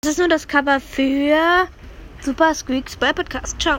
Das ist nur das Cover für Super Squeaks bei Podcast. Ciao.